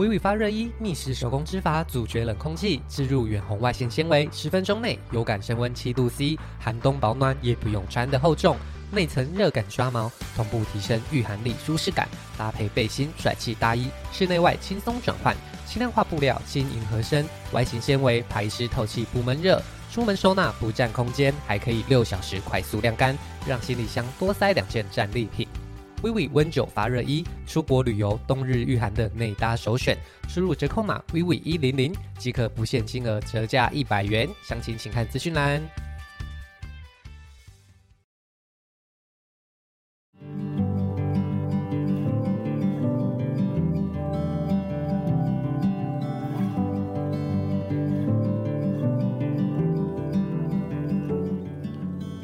微微发热衣密实手工织法，阻绝冷空气，置入远红外线纤维，十分钟内有感升温七度 C，寒冬保暖也不用穿得厚重。内层热感刷毛，同步提升御寒力舒适感，搭配背心帅气大衣，室内外轻松转换。轻量化布料，轻盈合身，外形纤维排湿透气不闷热，出门收纳不占空间，还可以六小时快速晾干，让行李箱多塞两件战利品。微微温九发热衣，出国旅游冬日御寒的内搭首选。输入折扣码微微一零零即可不限金额折价一百元，详情请看资讯栏。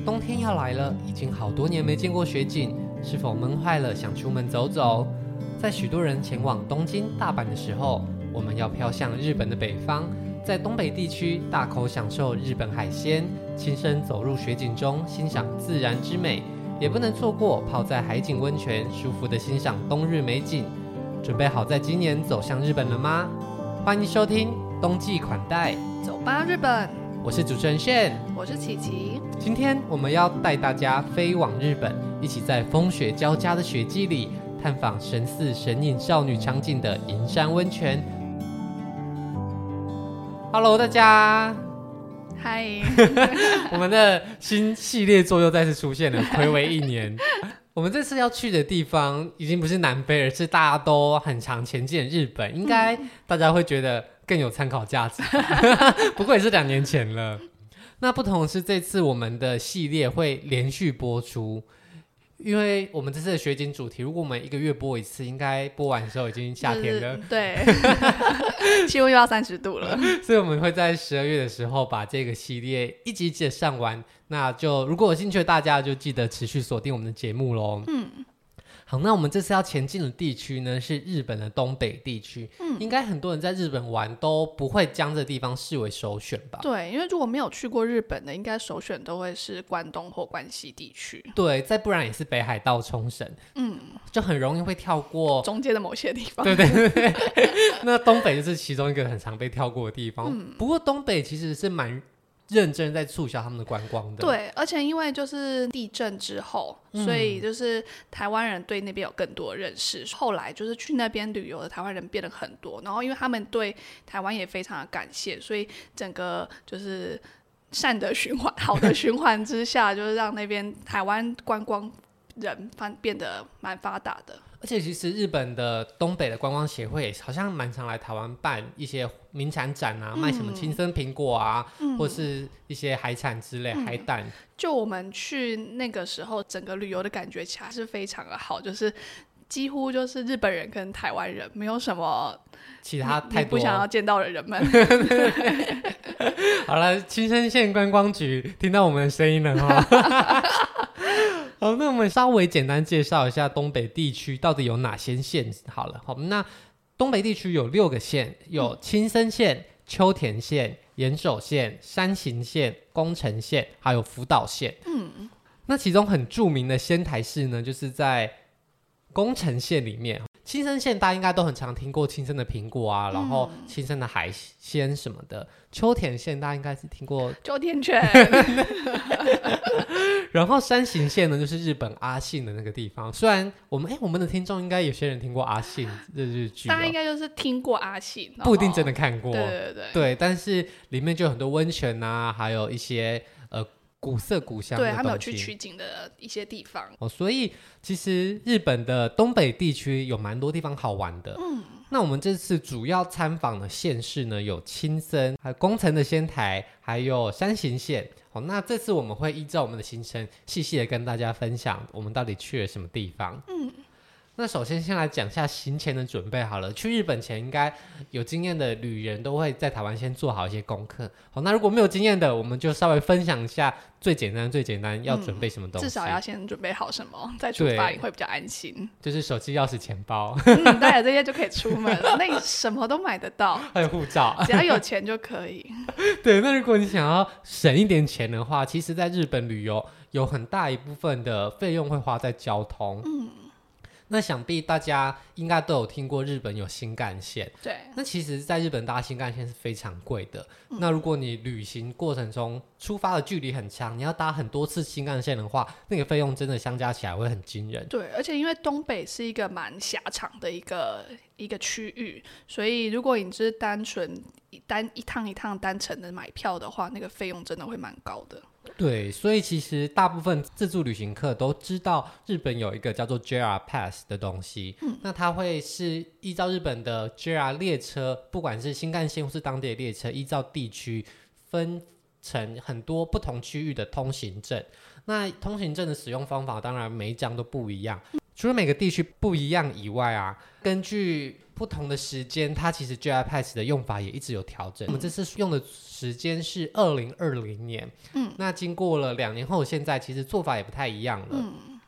冬天要来了，已经好多年没见过雪景。是否闷坏了，想出门走走？在许多人前往东京、大阪的时候，我们要飘向日本的北方，在东北地区大口享受日本海鲜，亲身走入雪景中欣赏自然之美，也不能错过泡在海景温泉，舒服的欣赏冬日美景。准备好在今年走向日本了吗？欢迎收听冬季款待，走吧日本！我是主持人炫，我是琪琪，今天我们要带大家飞往日本。一起在风雪交加的雪季里，探访神似神隐少女场景的银山温泉。Hello，大家，嗨！我们的新系列作又再次出现了，暌违一年。我们这次要去的地方已经不是南非，而是大家都很常前进的日本。应该大家会觉得更有参考价值。不过也是两年前了。那不同的是，这次我们的系列会连续播出。因为我们这次的雪景主题，如果我们一个月播一次，应该播完的时候已经夏天了，就是、对，气温又要三十度了，所以我们会在十二月的时候把这个系列一集一集的上完。那就如果有兴趣的大家，就记得持续锁定我们的节目喽。嗯。好，那我们这次要前进的地区呢，是日本的东北地区。嗯，应该很多人在日本玩都不会将这地方视为首选吧？对，因为如果没有去过日本的，应该首选都会是关东或关西地区。对，再不然也是北海道冲绳。嗯，就很容易会跳过中间的某些地方。对对对，那东北就是其中一个很常被跳过的地方。嗯，不过东北其实是蛮。认真在促销他们的观光的，对，而且因为就是地震之后，嗯、所以就是台湾人对那边有更多认识。后来就是去那边旅游的台湾人变得很多，然后因为他们对台湾也非常的感谢，所以整个就是善的循环、好的循环之下，就是让那边台湾观光人发变得蛮发达的。而且其实日本的东北的观光协会好像蛮常来台湾办一些名产展啊，嗯、卖什么青森苹果啊，嗯、或是一些海产之类，嗯、海胆。就我们去那个时候，整个旅游的感觉其实是非常的好，就是几乎就是日本人跟台湾人，没有什么其他太不想要见到的人们。好了，青森县观光局听到我们的声音了哈。好，那我们稍微简单介绍一下东北地区到底有哪些县。好了，好，那东北地区有六个县，有青森县、秋田县、岩手县、山形县、宫城县，还有福岛县。嗯，那其中很著名的仙台市呢，就是在宫城县里面。青森县大家应该都很常听过青森的苹果啊，嗯、然后青森的海鲜什么的。秋田县大家应该是听过秋田犬。然后山形县呢，就是日本阿信的那个地方。虽然我们哎，我们的听众应该有些人听过阿信的日剧，大家应该就是听过阿信，不一定真的看过。对对对，对，但是里面就有很多温泉啊，还有一些呃。古色古香，对，他们有去取景的一些地方哦，所以其实日本的东北地区有蛮多地方好玩的。嗯，那我们这次主要参访的县市呢，有青森，还有宫城的仙台，还有山形县。哦，那这次我们会依照我们的行程，细细的跟大家分享我们到底去了什么地方。嗯。那首先先来讲一下行前的准备好了。去日本前，应该有经验的旅人都会在台湾先做好一些功课。好，那如果没有经验的，我们就稍微分享一下最简单、最简单要准备什么东西。至少要先准备好什么，再出发也会比较安心。就是手机、钥匙、钱包，嗯，带了这些就可以出门了。那你什么都买得到，还有护照，只要有钱就可以。对，那如果你想要省一点钱的话，其实在日本旅游有很大一部分的费用会花在交通。嗯。那想必大家应该都有听过日本有新干线。对。那其实，在日本搭新干线是非常贵的。嗯。那如果你旅行过程中出发的距离很长，你要搭很多次新干线的话，那个费用真的相加起来会很惊人。对，而且因为东北是一个蛮狭长的一个一个区域，所以如果你只是单纯单一趟一趟单程的买票的话，那个费用真的会蛮高的。对，所以其实大部分自助旅行客都知道日本有一个叫做 JR Pass 的东西。嗯，那它会是依照日本的 JR 列车，不管是新干线或是当地的列车，依照地区分成很多不同区域的通行证。那通行证的使用方法当然每一张都不一样，除了每个地区不一样以外啊，根据不同的时间，它其实 JR Pass 的用法也一直有调整。我们这次用的时间是二零二零年，嗯，那经过了两年后，现在其实做法也不太一样了。嗯，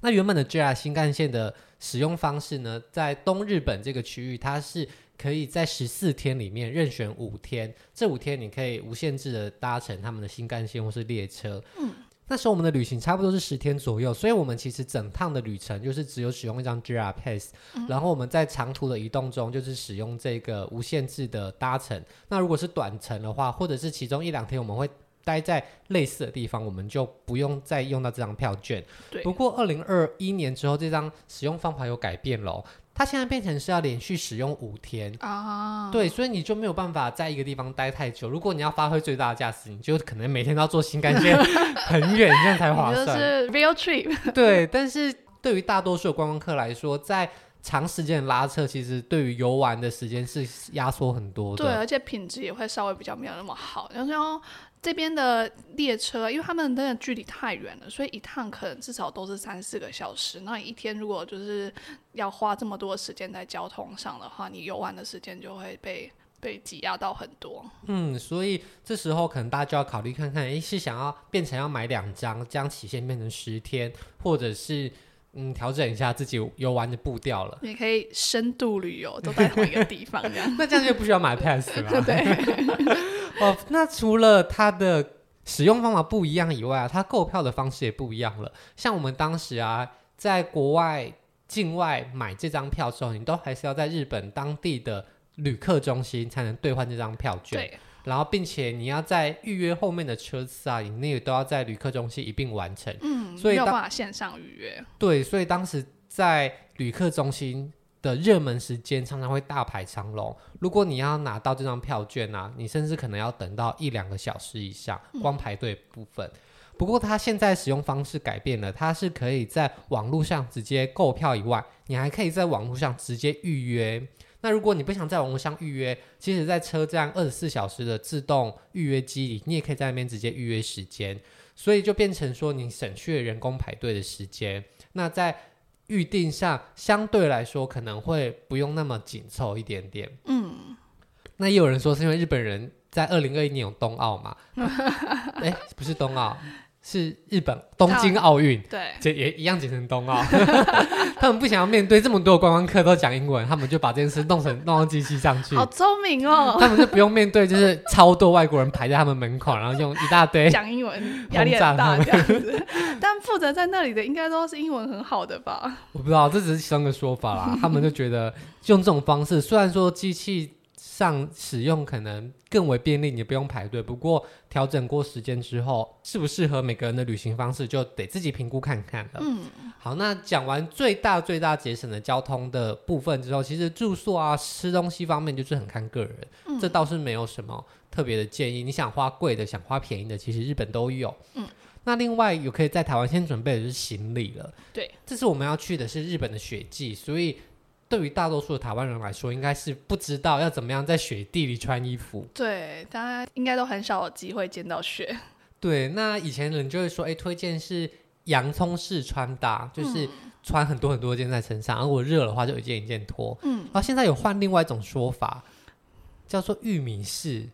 那原本的 JR 新干线的使用方式呢，在东日本这个区域，它是可以在十四天里面任选五天，这五天你可以无限制的搭乘他们的新干线或是列车。嗯。那时候我们的旅行差不多是十天左右，所以我们其实整趟的旅程就是只有使用一张 JR Pass，嗯，然后我们在长途的移动中就是使用这个无限制的搭乘。那如果是短程的话，或者是其中一两天我们会待在类似的地方，我们就不用再用到这张票券。对。不过二零二一年之后，这张使用方法有改变了。它现在变成是要连续使用五天啊，对，所以你就没有办法在一个地方待太久。如果你要发挥最大的价值，你就可能每天都要坐新干线 很远，这样才划算。就是 real trip。对，但是对于大多数的观光客来说，在长时间的拉车，其实对于游玩的时间是压缩很多的。对，而且品质也会稍微比较没有那么好。然后这边的列车，因为他们那个距离太远了，所以一趟可能至少都是三四个小时。那一天如果就是要花这么多时间在交通上的话，你游玩的时间就会被被挤压到很多。嗯，所以这时候可能大家就要考虑看看，诶，是想要变成要买两张，将期限变成十天，或者是嗯调整一下自己游玩的步调了。你可以深度旅游，都在同一个地方这样。那这样就不需要买 pass 了。对。哦，那除了它的使用方法不一样以外啊，它购票的方式也不一样了。像我们当时啊，在国外境外买这张票之后，你都还是要在日本当地的旅客中心才能兑换这张票券。对。然后，并且你要在预约后面的车次啊，你那个都要在旅客中心一并完成。嗯，所以没有办法线上预约。对，所以当时在旅客中心。的热门时间常常会大排长龙。如果你要拿到这张票券啊，你甚至可能要等到一两个小时以上，光排队部分。嗯。不过它现在使用方式改变了，它是可以在网络上直接购票以外，你还可以在网络上直接预约。那如果你不想在网络上预约，其实在车站二十四小时的自动预约机里，你也可以在那边直接预约时间。所以就变成说，你省去了人工排队的时间。那在预定上相对来说可能会不用那么紧凑一点点。嗯，那也有人说是因为日本人在二零二一年有冬奥嘛？哎、欸，不是冬奥。是日本东京奥运，对，这也一样简称冬奥。他们不想要面对这么多观光客都讲英文，他们就把这件事弄成弄到机器上去。好聪明哦！他们就不用面对，就是超多外国人排在他们门口，然后用一大堆 讲英文，压力很大这样子。但负责在那里的应该都是英文很好的吧？我不知道，这只是其中一个说法啦。他们就觉得用这种方式，虽然说机器。上使用可能更为便利，你不用排队。不过调整过时间之后，适不适合每个人的旅行方式，就得自己评估看看了。嗯，好，那讲完最大最大节省的交通的部分之后，其实住宿啊、吃东西方面就是很看个人。嗯，这倒是没有什么特别的建议。你想花贵的，想花便宜的，其实日本都有。嗯，那另外有可以在台湾先准备的就是行李了。对，这次我们要去的是日本的雪季，所以。对于大多数的台湾人来说，应该是不知道要怎么样在雪地里穿衣服。对，大家应该都很少有机会见到雪。对，那以前人就会说，哎，推荐是洋葱式穿搭，就是穿很多很多件在身上，如果热的话就一件一件脱。嗯，然后现在有换另外一种说法，叫做玉米式。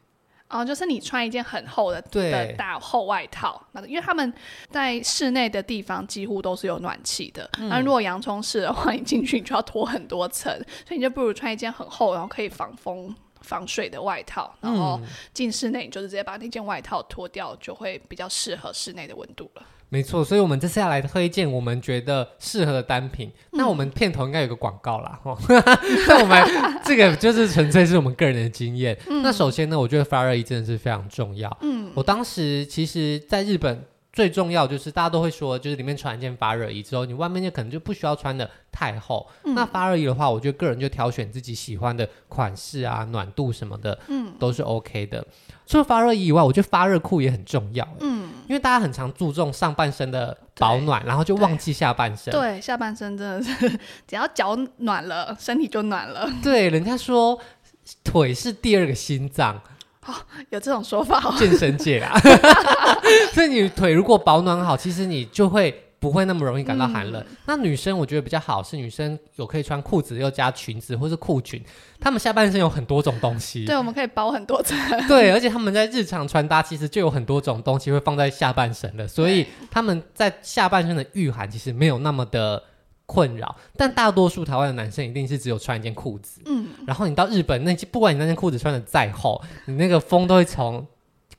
哦，就是你穿一件很厚的的大厚外套，那因为他们在室内的地方几乎都是有暖气的。那、嗯、如果洋葱式的话，你进去你就要脱很多层，所以你就不如穿一件很厚，然后可以防风防水的外套。然后进室内，你就是直接把那件外套脱掉，就会比较适合室内的温度了。没错，所以我们这次要来推荐我们觉得适合的单品。嗯、那我们片头应该有个广告啦，哈。那我们 这个就是纯粹是我们个人的经验。嗯、那首先呢，我觉得发热衣真的是非常重要。嗯，我当时其实在日本。最重要就是大家都会说，就是里面穿一件发热衣之后，你外面就可能就不需要穿的太厚。嗯、那发热衣的话，我觉得个人就挑选自己喜欢的款式啊，暖度什么的，嗯，都是 OK 的。除了发热衣以外，我觉得发热裤也很重要，嗯，因为大家很常注重上半身的保暖，然后就忘记下半身。对，下半身真的是只要脚暖了，身体就暖了。对，人家说腿是第二个心脏。哦，有这种说法哦，健身界啊，所以你腿如果保暖好，其实你就会不会那么容易感到寒冷。嗯、那女生我觉得比较好是女生有可以穿裤子又加裙子或是裤裙，她们下半身有很多种东西，对，我们可以包很多层，对，而且他们在日常穿搭其实就有很多种东西会放在下半身的，所以他们在下半身的御寒其实没有那么的。困扰，但大多数台湾的男生一定是只有穿一件裤子，嗯，然后你到日本，那不管你那件裤子穿的再厚，你那个风都会从。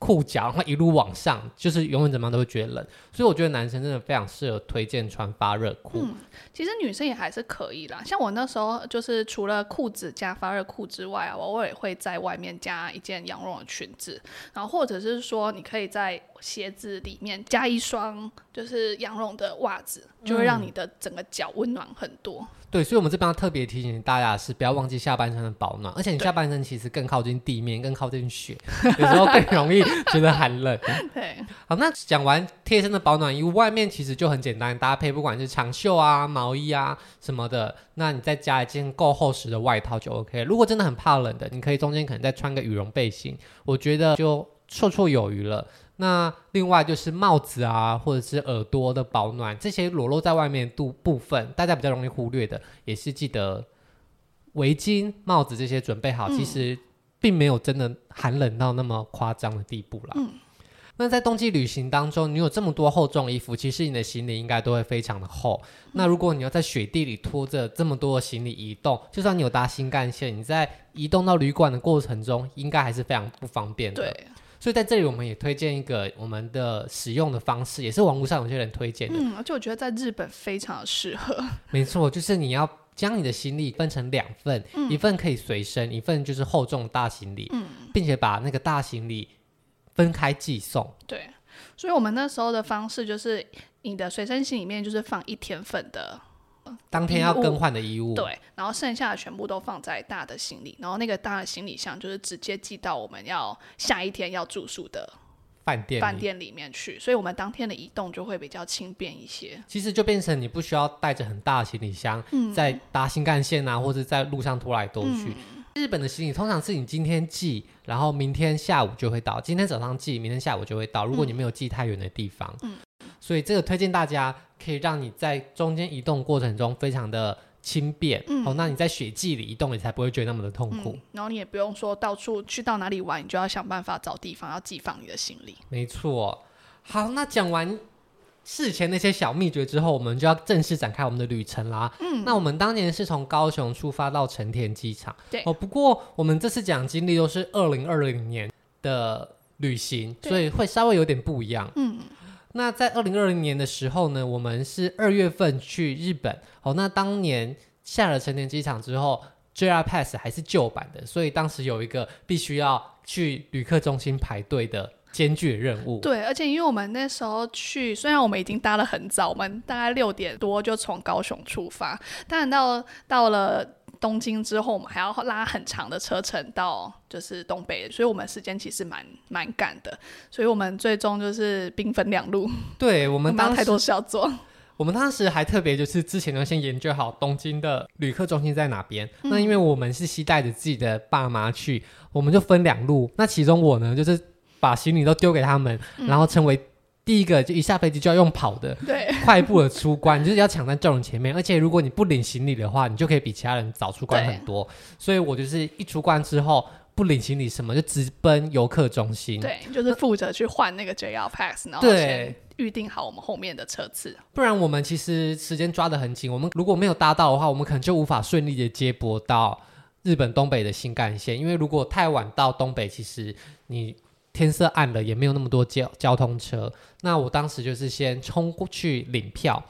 裤脚，然后一路往上，就是永远怎么样都会觉得冷，所以我觉得男生真的非常适合推荐穿发热裤。嗯，其实女生也还是可以啦，像我那时候就是除了裤子加发热裤之外啊，我偶尔也会在外面加一件羊绒的裙子，然后或者是说你可以在鞋子里面加一双就是羊绒的袜子，就会让你的整个脚温暖很多。嗯对，所以，我们这边要特别提醒大家的是，不要忘记下半身的保暖，而且你下半身其实更靠近地面，更靠近雪，有时候更容易觉得寒冷。对，好，那讲完贴身的保暖衣物，外面其实就很简单搭配，不管是长袖啊、毛衣啊什么的，那你再加一件够厚实的外套就 OK。如果真的很怕冷的，你可以中间可能再穿个羽绒背心，我觉得就绰绰有余了。那另外就是帽子啊，或者是耳朵的保暖，这些裸露在外面度部分，大家比较容易忽略的，也是记得围巾、帽子这些准备好。嗯、其实并没有真的寒冷到那么夸张的地步啦。嗯、那在冬季旅行当中，你有这么多厚重衣服，其实你的行李应该都会非常的厚。嗯、那如果你要在雪地里拖着这么多的行李移动，就算你有搭新干线，你在移动到旅馆的过程中，应该还是非常不方便的。对。所以在这里，我们也推荐一个我们的使用的方式，也是网络上有些人推荐的。嗯，而且我觉得在日本非常的适合。没错，就是你要将你的行李分成两份，嗯、一份可以随身，一份就是厚重大行李，嗯、并且把那个大行李分开寄送。对，所以我们那时候的方式就是，你的随身行里面就是放一天份的。当天要更换的衣物，对，然后剩下的全部都放在大的行李，然后那个大的行李箱就是直接寄到我们要下一天要住宿的饭店饭店里面去，所以我们当天的移动就会比较轻便一些。其实就变成你不需要带着很大的行李箱，嗯、在搭新干线啊，或者在路上拖来拖去。嗯、日本的行李通常是你今天寄，然后明天下午就会到，今天早上寄，明天下午就会到。如果你没有寄太远的地方，嗯。所以这个推荐大家，可以让你在中间移动过程中非常的轻便。嗯，哦，那你在雪季里移动，你才不会觉得那么的痛苦。嗯，然后你也不用说到处去到哪里玩，你就要想办法找地方要寄放你的行李。没错。好，那讲完事前那些小秘诀之后，我们就要正式展开我们的旅程啦。嗯，那我们当年是从高雄出发到成田机场。对。哦，不过我们这次讲经历都是二零二零年的旅行，所以会稍微有点不一样。嗯。那在二零二零年的时候呢，我们是二月份去日本。哦，那当年下了成田机场之后，JR Pass 还是旧版的，所以当时有一个必须要去旅客中心排队的艰巨任务。对，而且因为我们那时候去，虽然我们已经搭了很早，我们大概六点多就从高雄出发，但到到了。东京之后，我们还要拉很长的车程到就是东北，所以我们时间其实蛮蛮赶的，所以我们最终就是兵分两路。对，我们 当时太多事要做，我们当时还特别就是之前呢先研究好东京的旅客中心在哪边。嗯、那因为我们是携带着自己的爸妈去，我们就分两路。那其中我呢就是把行李都丢给他们，嗯、然后成为。第一个就一下飞机就要用跑的，对，快步的出关，就是要抢在众人前面。而且如果你不领行李的话，你就可以比其他人早出关很多。所以我就是一出关之后不领行李什么，就直奔游客中心。对，就是负责去换那个 JR Pass，然后先预定好我们后面的车次。不然我们其实时间抓得很紧，我们如果没有搭到的话，我们可能就无法顺利的接驳到日本东北的新干线。因为如果太晚到东北，其实你。天色暗了，也没有那么多交交通车。那我当时就是先冲过去领票。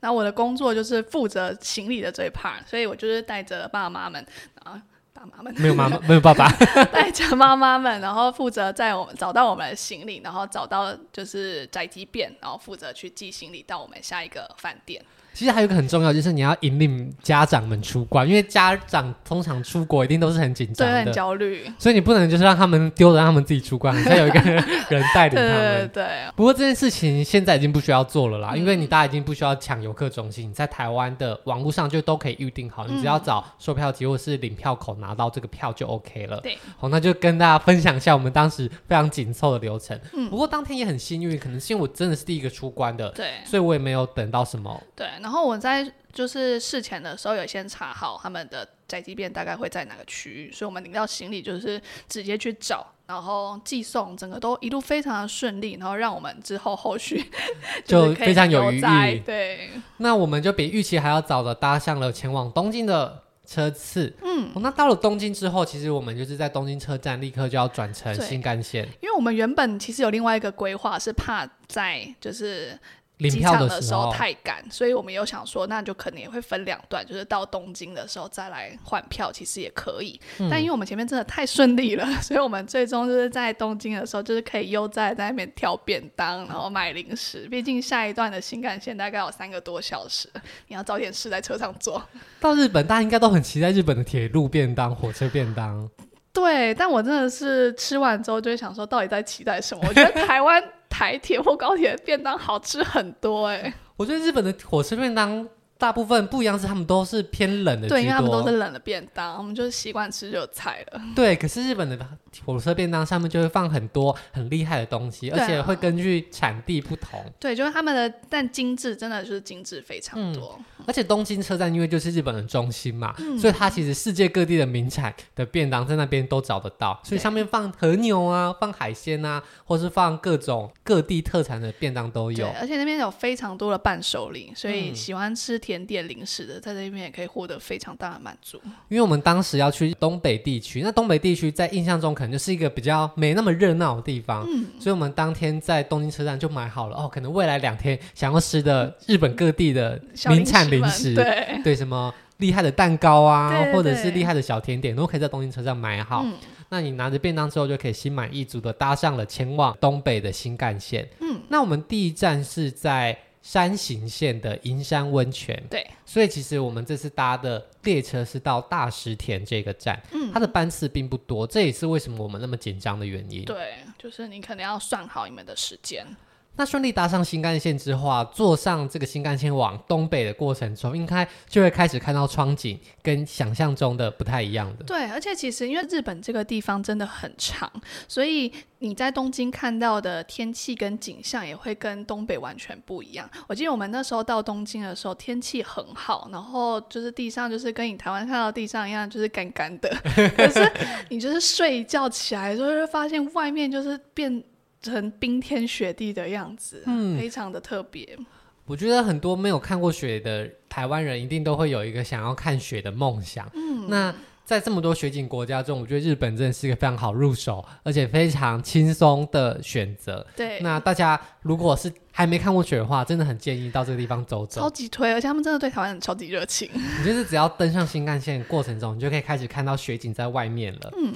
那我的工作就是负责行李的这一 part，所以我就是带着爸妈们啊，爸妈们没有妈妈，没有爸爸，带着妈妈们，然后负责在我们找到我们的行李，然后找到就是宅急便，然后负责去寄行李到我们下一个饭店。其实还有一个很重要，就是你要引领家长们出关，因为家长通常出国一定都是很紧张的，对，很焦虑，所以你不能就是让他们丢了，让他们自己出关，还要有一个人带领他们。对，对，对。不过这件事情现在已经不需要做了啦，嗯、因为你大家已经不需要抢游客中心，你在台湾的网络上就都可以预定好，你只要找售票机或是领票口拿到这个票就 OK 了。对。好，那就跟大家分享一下我们当时非常紧凑的流程。嗯。不过当天也很幸运，可能是因为我真的是第一个出关的，对，所以我也没有等到什么。对。然后我在。就是事前的时候有先查好他们的宅急便大概会在哪个区域，所以我们领到行李就是直接去找，然后寄送，整个都一路非常的顺利，然后让我们之后后续 就非常有余裕。对，那我们就比预期还要早的搭上了前往东京的车次。嗯、哦，那到了东京之后，其实我们就是在东京车站立刻就要转乘新干线，因为我们原本其实有另外一个规划，是怕在就是。领票的时候，太赶，所以我们有想说，那就可能也会分两段，就是到东京的时候再来换票，其实也可以。嗯、但因为我们前面真的太顺利了，所以我们最终就是在东京的时候，就是可以悠哉在那边挑便当，然后买零食。毕竟下一段的新干线大概有三个多小时，你要早点事在车上做。到日本，大家应该都很期待日本的铁路便当、火车便当。对，但我真的是吃完之后就会想说，到底在期待什么？我觉得台湾。台铁或高铁便当好吃很多哎、我觉得日本的火车便当。大部分不一样是他们都是偏冷的，对，因为他们都是冷的便当，我们就是习惯吃热菜了。对，可是日本的火车便当上面就会放很多很厉害的东西，而且会根据产地不同。对，就是他们的，但精致真的就是精致非常多。嗯，而且东京车站因为就是日本的中心嘛，嗯，所以它其实世界各地的名产的便当在那边都找得到，所以上面放和牛啊，放海鲜啊，或是放各种各地特产的便当都有。对，而且那边有非常多的伴手礼，所以喜欢吃甜点零食的，在这边也可以获得非常大的满足。因为我们当时要去东北地区，那东北地区在印象中可能就是一个比较没那么热闹的地方，嗯，所以我们当天在东京车站就买好了哦，可能未来两天想要吃的日本各地的名产零食，对 对，什么厉害的蛋糕啊，对对对，或者是厉害的小甜点，都可以在东京车站买好。嗯，那你拿着便当之后，就可以心满意足的搭上了前往东北的新干线。嗯，那我们第一站是在。山形县的银山温泉，对，所以其实我们这次搭的列车是到大石田这个站，嗯，它的班次并不多，这也是为什么我们那么紧张的原因。对，就是你可能要算好你们的时间。那顺利搭上新干线之后啊，坐上这个新干线往东北的过程中，应该就会开始看到窗景跟想象中的不太一样的。对，而且其实因为日本这个地方真的很长，所以你在东京看到的天气跟景象也会跟东北完全不一样。我记得我们那时候到东京的时候，天气很好，然后就是地上就是跟你台湾看到地上一样，就是干干的。可是你就是睡一觉起来的时候，就会发现外面就是变。成冰天雪地的样子，嗯，非常的特别。我觉得很多没有看过雪的台湾人，一定都会有一个想要看雪的梦想。嗯，那在这么多雪景国家中，我觉得日本真的是一个非常好入手，而且非常轻松的选择。对，那大家如果是还没看过雪的话，真的很建议到这个地方走走。超级推，而且他们真的对台湾人超级热情。你就是只要登上新干线过程中，你就可以开始看到雪景在外面了。嗯。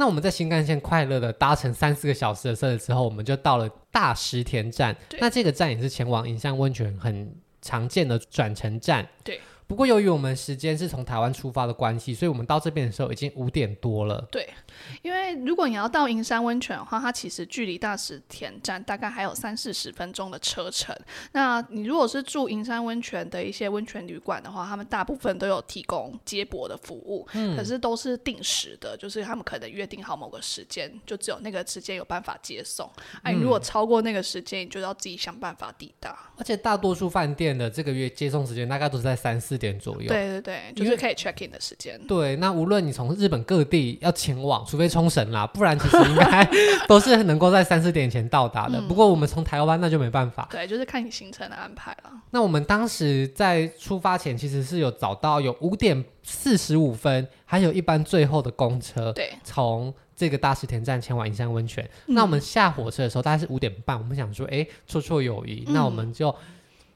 那我们在新干线快乐的搭乘三四个小时的车子之后，我们就到了大石田站。那这个站也是前往银山温泉很常见的转乘站。对。不过由于我们时间是从台湾出发的关系，所以我们到这边的时候已经五点多了。对，因为如果你要到银山温泉的话，它其实距离大石田站大概还有三四十分钟的车程。那你如果是住银山温泉的一些温泉旅馆的话，他们大部分都有提供接驳的服务，嗯，可是都是定时的，就是他们可能约定好某个时间，就只有那个时间有办法接送。哎、如果超过那个时间，你就要自己想办法抵达。而且大多数饭店的这个月接送时间大概都是在三四点左右。对对对，就是可以 check in 的时间。对，那无论你从日本各地要前往，除非冲绳啦，不然其实应该都是能够在三四点前到达的。嗯、不过我们从台湾那就没办法。对，就是看你行程的安排了。那我们当时在出发前，其实是有找到有五点四十五分，还有一班最后的公车，对，从这个大石田站前往银山温泉。嗯、那我们下火车的时候大概是五点半，我们想说，哎，绰绰有余，嗯、那我们就。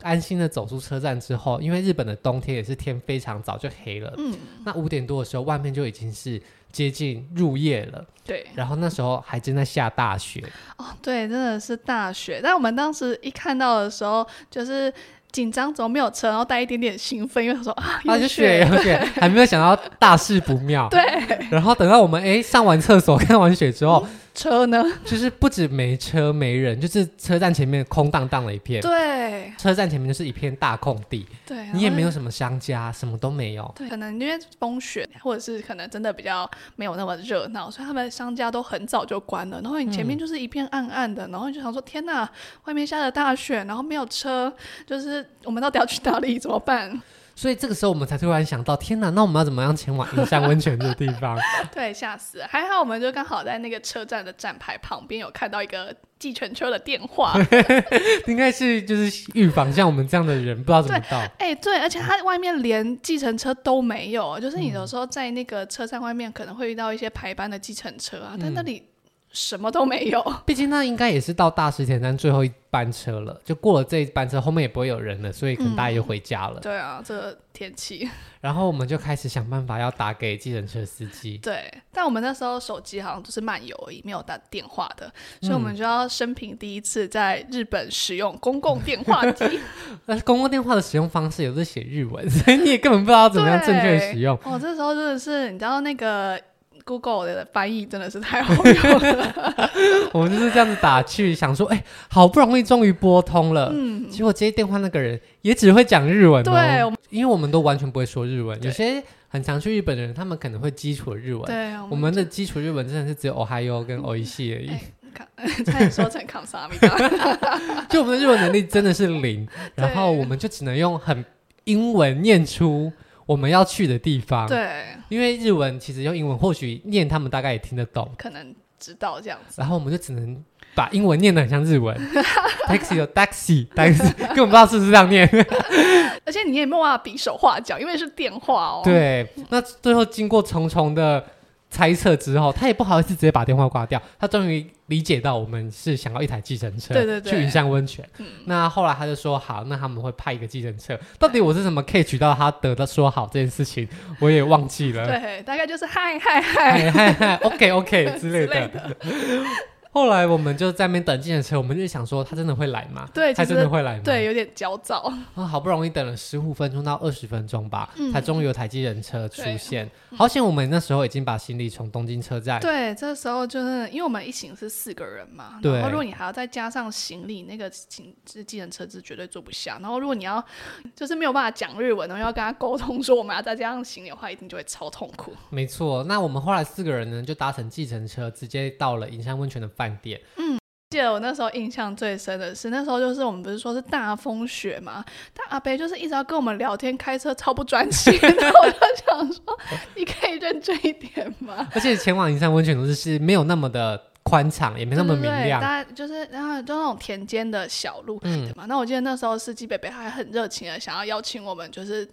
安心的走出车站之后，因为日本的冬天也是天非常早就黑了。嗯，那五点多的时候，外面就已经是接近入夜了。对，然后那时候还正在下大雪。哦，对，真的是大雪。但我们当时一看到的时候，就是紧张，怎么没有车，然后带一点点兴奋，因为他说啊，有雪，有雪，还没有想到大事不妙。对，然后等到我们哎上完厕所 看完雪之后。嗯 车呢？就是不止没车没人，就是车站前面空荡荡的一片。对，车站前面就是一片大空地。对，你也没有什么商家，什么都没有。对，可能因为风雪，或者是可能真的比较没有那么热闹，所以他们商家都很早就关了。然后你前面就是一片暗暗的，嗯、然后你就想说：天哪，外面下着大雪，然后没有车，就是我们到底要去哪里？怎么办？所以这个时候我们才突然想到，天哪，那我们要怎么样前往银山温泉这个地方？对，吓死！还好我们就刚好在那个车站的站牌旁边有看到一个计程车的电话，应该是就是预防像我们这样的人不知道怎么到。哎、欸，对，而且它外面连计程车都没有，就是你有时候在那个车站外面可能会遇到一些排班的计程车啊，嗯、但那里。什么都没有，毕竟那应该也是到大石田站最后一班车了，就过了这一班车，后面也不会有人了，所以可能大家就回家了。嗯、对啊，这个天气。然后我们就开始想办法要打给计程车司机。对，但我们那时候手机好像就是漫游而已，没有打电话的，所以我们就要生平第一次在日本使用公共电话机。但是公共电话的使用方式也是写日文，所以你也根本不知道怎么样正确使用。哦，这时候真的是，你知道那个。Google 的翻译真的是太好用了，我们就是这样子打去，想说，哎、欸，好不容易终于拨通了，嗯，结果接电话那个人也只会讲日文、喔，对，因为我们都完全不会说日文，有些很常去日本的人，他们可能会基础日文，对，我们，的基础日文真的是只有 Ohayo 跟 Oishii 而已，欸、差点说成 Kamsahamnida 就我们的日文能力真的是零，然后我们就只能用很英文念出。我们要去的地方，对，因为日文其实用英文或许念他们大概也听得懂，可能知道这样子。然后我们就只能把英文念得很像日文，taxi 有 taxi，但是 根本不知道是不是这样念。而且你也没有办法比手画脚，因为是电话哦。对，那最后经过重重的。猜测之后，他也不好意思直接把电话挂掉。他终于理解到我们是想要一台计程车，对对对，去云山温泉。嗯、那后来他就说好，那他们会派一个计程车。到底我是怎么 catch 到他得的说好这件事情，我也忘记了。对，大概就是嗨嗨嗨嗨嗨，OK OK 之类的。后来我们就在那边等计程车，我们就想说他真的会来吗？对，他真的会来吗？对，有点焦躁啊！好不容易等了十五分钟到二十分钟吧，嗯、才终于有台计程车出现。好险我们那时候已经把行李从东京车站。对，这时候就是因为我们一行是四个人嘛，对。然后如果你还要再加上行李，那个行这计程车是绝对坐不下。然后如果你要就是没有办法讲日文，然后要跟他沟通说我们要再加上行李的话，一定就会超痛苦。没错，那我们后来四个人呢，就搭乘计程车直接到了银山温泉的饭店。嗯。记得我那时候印象最深的是，那时候就是我们不是说是大风雪嘛，但阿北就是一直要跟我们聊天，开车超不专心。然后我就想说，你可以认真一点吗？而且前往银山温泉都是是没有那么的宽敞，也没那么明亮，大家就是然后就那种田间的小路，嗯，对嘛。那我记得那时候司机北北还很热情的想要邀请我们，就是。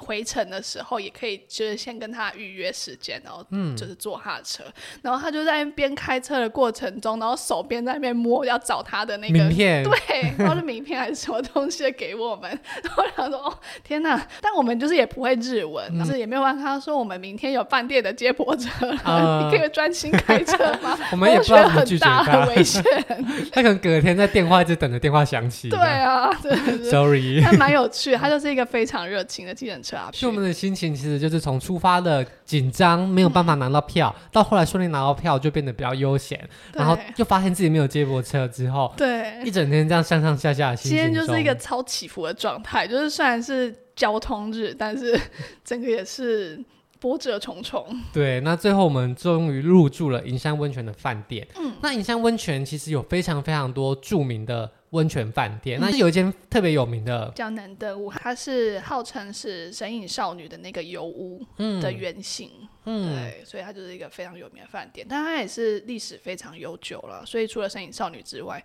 回程的时候也可以，就是先跟他预约时间，然后就是坐他的车，嗯、然后他就在边开车的过程中，然后手边在那边摸要找他的那个名片，对，然后是名片还是什么东西给我们，然后他说哦天哪，但我们就是也不会日文，嗯、就是也没有办法。他说我们明天有饭店的接驳车，呃、你可以专心开车吗？我们也不知道怎么拒绝他，很危险。他可能隔天在电话一直等着电话响起。对啊，对，sorry，他蛮有趣，他就是一个非常热情的计程车。就我们的心情其实就是从出发的紧张，没有办法拿到票，嗯、到后来顺利拿到票，就变得比较悠闲。然后就发现自己没有接驳车之后，对，一整天这样上上下下的心情，今天就是一个超起伏的状态。就是虽然是交通日，但是整个也是波折重重。对，那最后我们终于入住了银山温泉的饭店。嗯，那银山温泉其实有非常非常多著名的。温泉饭店，那是有一间特别有名的，叫南登屋，它是号称是神隐少女的那个油屋的原型，嗯，对，所以它就是一个非常有名的饭店，但它也是历史非常悠久了，所以除了神隐少女之外，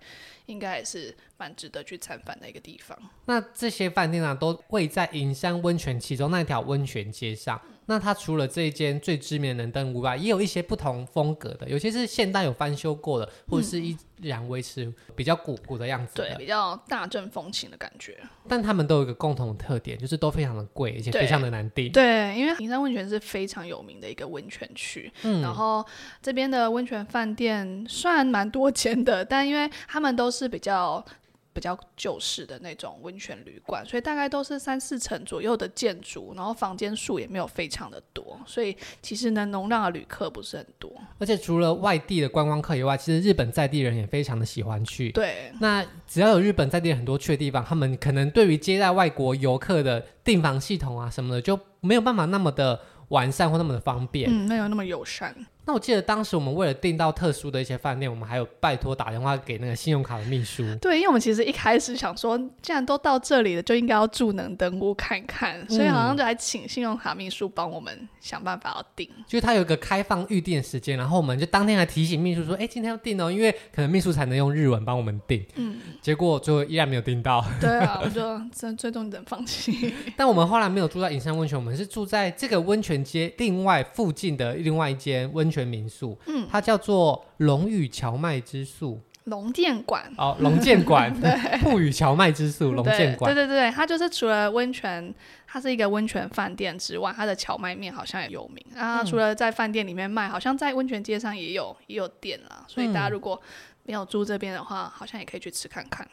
应该也是蛮值得去参访的一个地方。那这些饭店呢、啊，都位在银山温泉其中那条温泉街上。那它除了这一间最知名的能登屋外，也有一些不同风格的，有些是现代有翻修过的，或者是依然维持比较古古的样子的，对，比较大正风情的感觉。但他们都有一个共同的特点，就是都非常的贵，而且非常的难订。对，因为银山温泉是非常有名的一个温泉区，嗯，然后这边的温泉饭店虽然蛮多间的，但因为他们都是比较。比较旧式的那种温泉旅馆，所以大概都是三四层左右的建筑，然后房间数也没有非常的多，所以其实能容纳的旅客不是很多。而且除了外地的观光客以外，其实日本在地人也非常的喜欢去。对，那只要有日本在地人很多去的地方，他们可能对于接待外国游客的订房系统啊什么的，就没有办法那么的完善或那么的方便，嗯，没有那么友善。那我记得当时我们为了订到特殊的一些饭店，我们还有拜托打电话给那个信用卡的秘书。对，因为我们其实一开始想说，既然都到这里了，就应该要住能登屋看看，嗯，所以好像就还请信用卡秘书帮我们想办法要订。就是他有一个开放预订时间，然后我们就当天还提醒秘书说：“哎，今天要订哦，因为可能秘书才能用日文帮我们订。”嗯，结果最后依然没有订到。对啊，我就最最终只能放弃。但我们后来没有住在银山温泉，我们是住在这个温泉街另外附近的另外一间温泉民宿。嗯。它叫做龙与荞麦之宿，龙剑馆哦，龙剑馆 对，铺与荞麦之宿，龙剑馆，对对对，它就是除了温泉，它是一个温泉饭店之外，它的荞麦面好像也有名啊。除了在饭店里面卖，好像在温泉街上也有也有店啦，所以大家如果没有住这边的话，好像也可以去吃看看。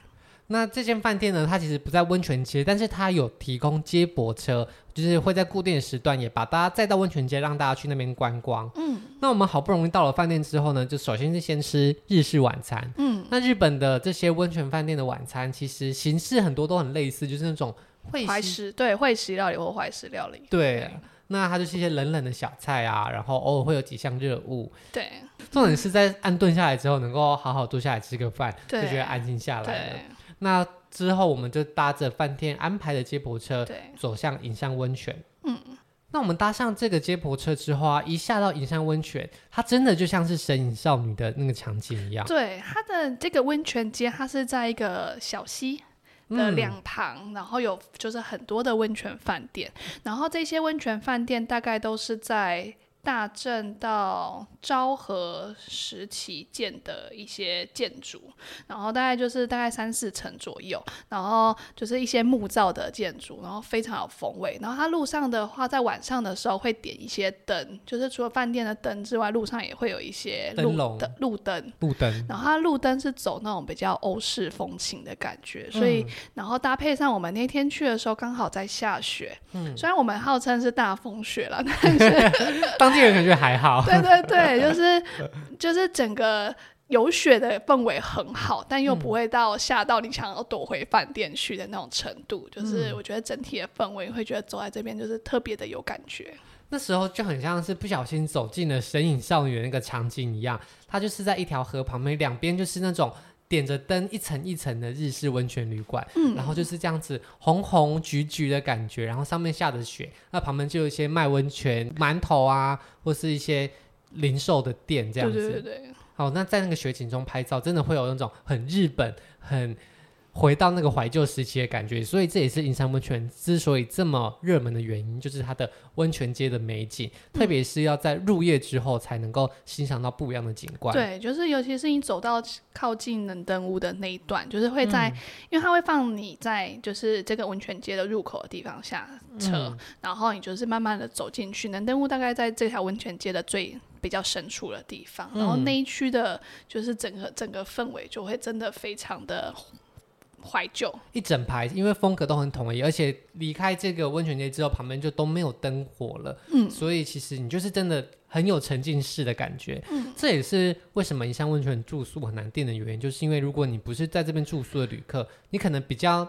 那这间饭店呢，它其实不在温泉街，但是它有提供接驳车，就是会在固定的时段也把大家载到温泉街，让大家去那边观光。嗯，那我们好不容易到了饭店之后呢，就首先是先吃日式晚餐。嗯，那日本的这些温泉饭店的晚餐，其实形式很多都很类似，就是那种会怀石，对，会食料理或怀石料理。对，那它就是一些冷冷的小菜啊，然后偶尔会有几项热物。对，重点是在安顿下来之后，能够好好坐下来吃个饭，就觉得安静下来了。那之后，我们就搭着饭店安排的接驳车，走向银山温泉。嗯，那我们搭上这个接驳车之后啊，一下到银山温泉，它真的就像是神隐少女的那个场景一样。对，它的这个温泉街，它是在一个小溪的两旁，嗯，然后有就是很多的温泉饭店，然后这些温泉饭店大概都是在。大正到昭和时期建的一些建筑，然后大概就是大概三四层左右，然后就是一些木造的建筑，然后非常有风味。然后它路上的话，在晚上的时候会点一些灯，就是除了饭店的灯之外，路上也会有一些路灯、路灯、路灯。然后它路灯是走那种比较欧式风情的感觉，所以、嗯、然后搭配上我们那天去的时候刚好在下雪，嗯，虽然我们号称是大风雪了，但是。当地人感觉还好，对对对，就是就是整个有雪的氛围很好，但又不会到吓到你想要躲回饭店去的那种程度。嗯、就是我觉得整体的氛围会觉得走在这边就是特别的有感觉。那时候就很像是不小心走进了神隐少女的那个场景一样，它就是在一条河旁边，两边就是那种。点着灯，一层一层的日式温泉旅馆，嗯，然后就是这样子红红橘橘的感觉，然后上面下着雪，那旁边就有一些卖温泉馒头啊，或是一些零售的店这样子。对对对。好，那在那个雪景中拍照，真的会有那种很日本、很。回到那个怀旧时期的感觉，所以这也是银山温泉之所以这么热门的原因，就是它的温泉街的美景，嗯、特别是要在入夜之后才能够欣赏到不一样的景观。对，就是尤其是你走到靠近能登屋的那一段，就是会在，嗯、因为它会放你在就是这个温泉街的入口的地方下车，嗯、然后你就是慢慢的走进去。能登屋大概在这条温泉街的最比较深处的地方，然后那一区的，就是整个整个氛围就会真的非常的。怀旧。一整排，因为风格都很统一，而且离开这个温泉街之后，旁边就都没有灯火了，嗯，所以其实你就是真的很有沉浸式的感觉，嗯，这也是为什么银山温泉住宿很难订的原因，就是因为如果你不是在这边住宿的旅客，你可能比较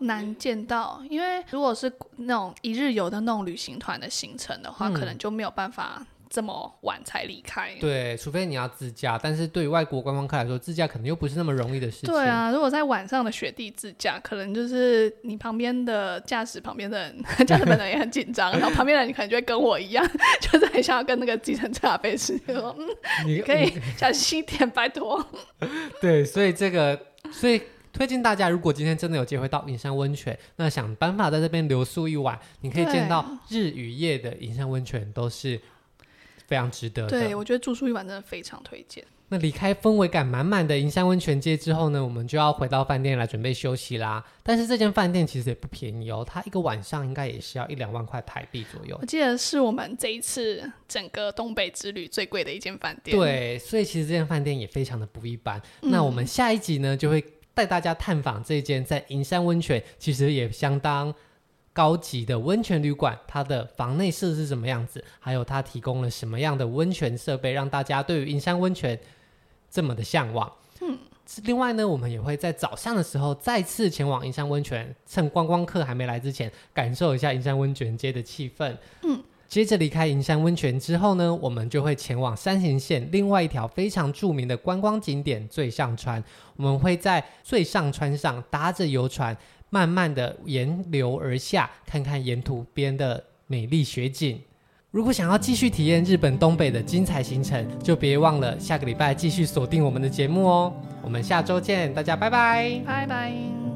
难见到，因为如果是那种一日游的那种旅行团的行程的话，嗯、可能就没有办法。这么晚才离开，对，除非你要自驾，但是对于外国观光客来说，自驾可能又不是那么容易的事情。对啊，如果在晚上的雪地自驾，可能就是你旁边的驾驶旁边的人，驾驶本人也很紧张，然后旁边的人你可能就会跟我一样，就是很想要跟那个计程车阿伯说，嗯，你，你可以小心一点，拜托。对，所以这个，所以推荐大家，如果今天真的有机会到银山温泉，那想办法在这边留宿一晚，你可以见到日与夜的银山温泉都是。非常值得。对，我觉得住宿一晚真的非常推荐。那离开氛围感满满的银山温泉街之后呢，我们就要回到饭店来准备休息啦。但是这间饭店其实也不便宜哦，它一个晚上应该也是要一两万块台币左右。我记得是我们这一次整个东北之旅最贵的一间饭店。对，所以其实这间饭店也非常的不一般。嗯、那我们下一集呢，就会带大家探访这间在银山温泉，其实也相当。高级的温泉旅馆，它的房内设施什么样子？还有它提供了什么样的温泉设备，让大家对于银山温泉这么的向往？嗯，另外呢，我们也会在早上的时候再次前往银山温泉，趁观光客还没来之前，感受一下银山温泉街的气氛。嗯，接着离开银山温泉之后呢，我们就会前往山形县另外一条非常著名的观光景点最上川。我们会在最上川上搭着游船。慢慢的沿流而下，看看沿途边的美丽雪景。如果想要继续体验日本东北的精彩行程，就别忘了下个礼拜继续锁定我们的节目哦。我们下周见，大家拜拜，拜拜。